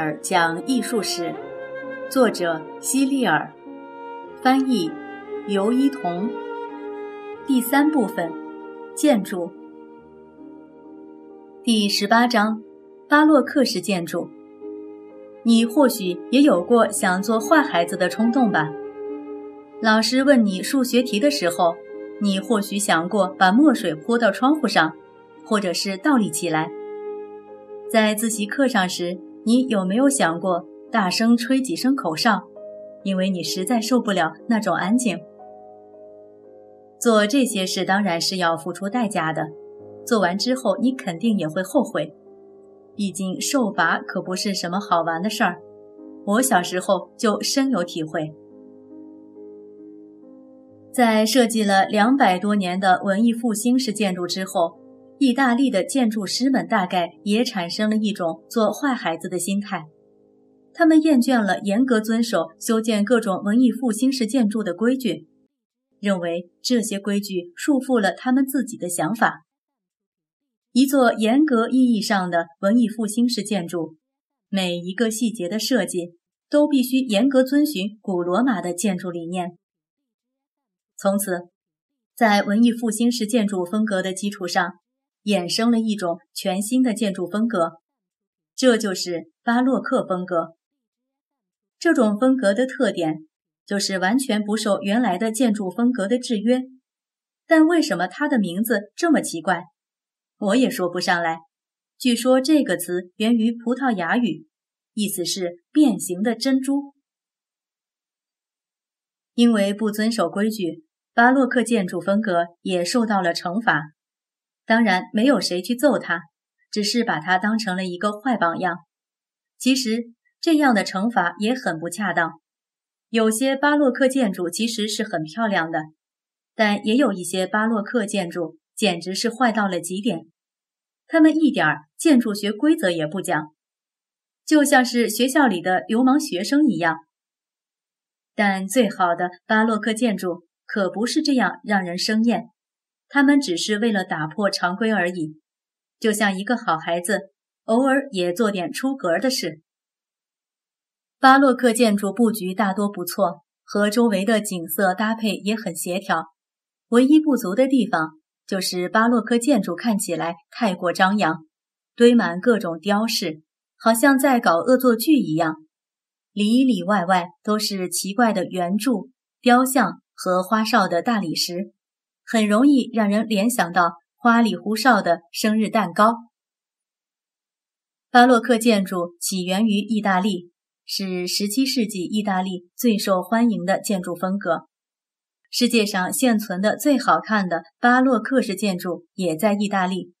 尔讲艺术史，作者希利尔，翻译尤一彤。第三部分，建筑。第十八章，巴洛克式建筑。你或许也有过想做坏孩子的冲动吧？老师问你数学题的时候，你或许想过把墨水泼到窗户上，或者是倒立起来。在自习课上时。你有没有想过大声吹几声口哨，因为你实在受不了那种安静？做这些事当然是要付出代价的，做完之后你肯定也会后悔。毕竟受罚可不是什么好玩的事儿，我小时候就深有体会。在设计了两百多年的文艺复兴式建筑之后。意大利的建筑师们大概也产生了一种做坏孩子的心态，他们厌倦了严格遵守修建各种文艺复兴式建筑的规矩，认为这些规矩束缚了他们自己的想法。一座严格意义上的文艺复兴式建筑，每一个细节的设计都必须严格遵循古罗马的建筑理念。从此，在文艺复兴式建筑风格的基础上。衍生了一种全新的建筑风格，这就是巴洛克风格。这种风格的特点就是完全不受原来的建筑风格的制约。但为什么它的名字这么奇怪，我也说不上来。据说这个词源于葡萄牙语，意思是变形的珍珠。因为不遵守规矩，巴洛克建筑风格也受到了惩罚。当然没有谁去揍他，只是把他当成了一个坏榜样。其实这样的惩罚也很不恰当。有些巴洛克建筑其实是很漂亮的，但也有一些巴洛克建筑简直是坏到了极点。他们一点建筑学规则也不讲，就像是学校里的流氓学生一样。但最好的巴洛克建筑可不是这样让人生厌。他们只是为了打破常规而已，就像一个好孩子，偶尔也做点出格的事。巴洛克建筑布局大多不错，和周围的景色搭配也很协调。唯一不足的地方就是巴洛克建筑看起来太过张扬，堆满各种雕饰，好像在搞恶作剧一样，里里外外都是奇怪的圆柱、雕像和花哨的大理石。很容易让人联想到花里胡哨的生日蛋糕。巴洛克建筑起源于意大利，是17世纪意大利最受欢迎的建筑风格。世界上现存的最好看的巴洛克式建筑也在意大利。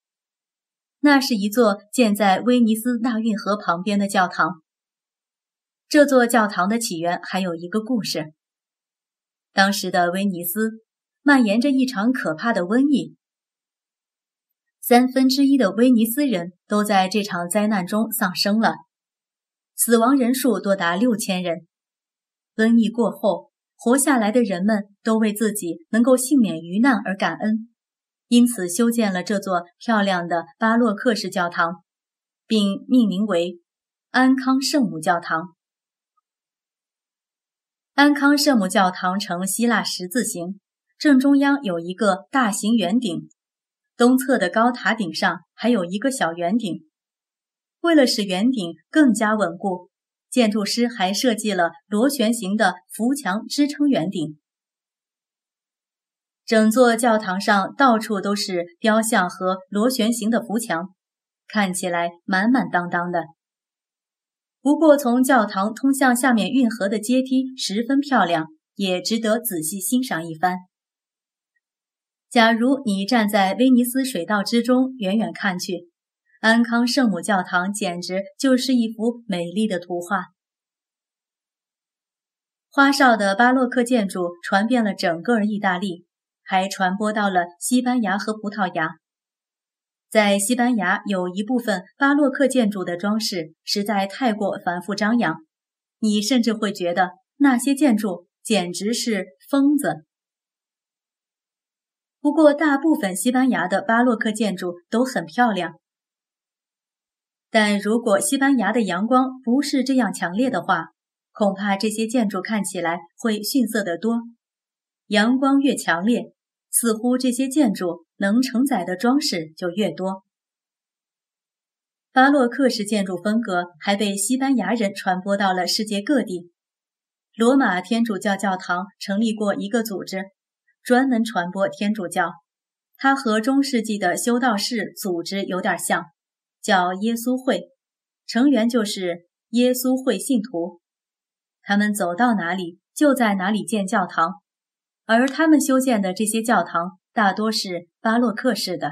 那是一座建在威尼斯大运河旁边的教堂。这座教堂的起源还有一个故事。当时的威尼斯。蔓延着一场可怕的瘟疫，三分之一的威尼斯人都在这场灾难中丧生了，死亡人数多达六千人。瘟疫过后，活下来的人们都为自己能够幸免于难而感恩，因此修建了这座漂亮的巴洛克式教堂，并命名为安康圣母教堂。安康圣母教堂呈希腊十字形。正中央有一个大型圆顶，东侧的高塔顶上还有一个小圆顶。为了使圆顶更加稳固，建筑师还设计了螺旋形的扶墙支撑圆顶。整座教堂上到处都是雕像和螺旋形的扶墙，看起来满满当当的。不过，从教堂通向下面运河的阶梯十分漂亮，也值得仔细欣赏一番。假如你站在威尼斯水道之中，远远看去，安康圣母教堂简直就是一幅美丽的图画。花哨的巴洛克建筑传遍了整个意大利，还传播到了西班牙和葡萄牙。在西班牙，有一部分巴洛克建筑的装饰实在太过繁复张扬，你甚至会觉得那些建筑简直是疯子。不过，大部分西班牙的巴洛克建筑都很漂亮。但如果西班牙的阳光不是这样强烈的话，恐怕这些建筑看起来会逊色得多。阳光越强烈，似乎这些建筑能承载的装饰就越多。巴洛克式建筑风格还被西班牙人传播到了世界各地。罗马天主教教堂成立过一个组织，专门传播天主教。它和中世纪的修道士组织有点像，叫耶稣会，成员就是耶稣会信徒。他们走到哪里就在哪里建教堂，而他们修建的这些教堂大多是巴洛克式的。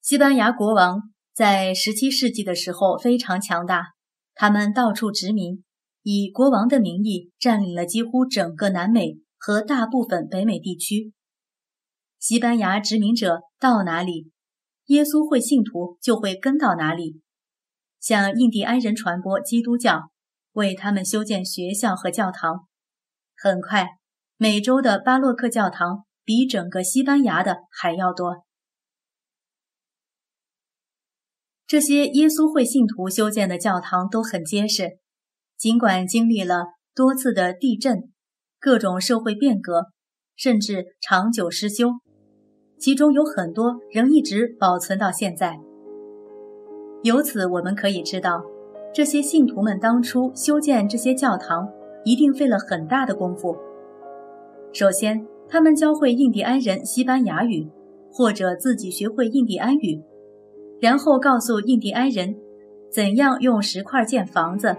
西班牙国王在17世纪的时候非常强大，他们到处殖民，以国王的名义占领了几乎整个南美和大部分北美地区。西班牙殖民者到哪里，耶稣会信徒就会跟到哪里，向印第安人传播基督教，为他们修建学校和教堂。很快，美洲的巴洛克教堂比整个西班牙的还要多。这些耶稣会信徒修建的教堂都很结实，尽管经历了多次的地震、各种社会变革，甚至长久失修，其中有很多仍一直保存到现在。由此我们可以知道，这些信徒们当初修建这些教堂一定费了很大的功夫。首先，他们教会印第安人西班牙语，或者自己学会印第安语。然后告诉印第安人，怎样用石块建房子，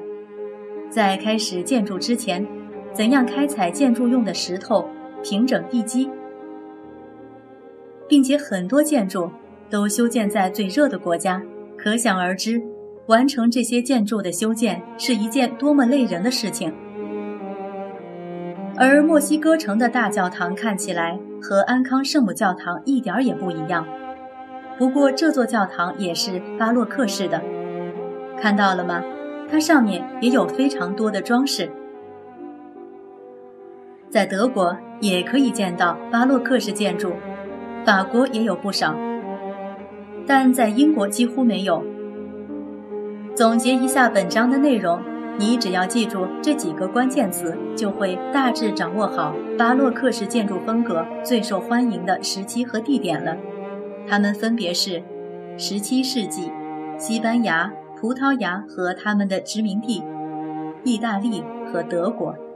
在开始建筑之前，怎样开采建筑用的石头，平整地基，并且很多建筑都修建在最热的国家，可想而知，完成这些建筑的修建是一件多么累人的事情。而墨西哥城的大教堂看起来和安康圣母教堂一点也不一样。不过这座教堂也是巴洛克式的，看到了吗？它上面也有非常多的装饰。在德国也可以见到巴洛克式建筑，法国也有不少，但在英国几乎没有。总结一下本章的内容，你只要记住这几个关键词，就会大致掌握好巴洛克式建筑风格最受欢迎的时期和地点了。它们分别是17世纪西班牙、葡萄牙和他们的殖民地、意大利和德国。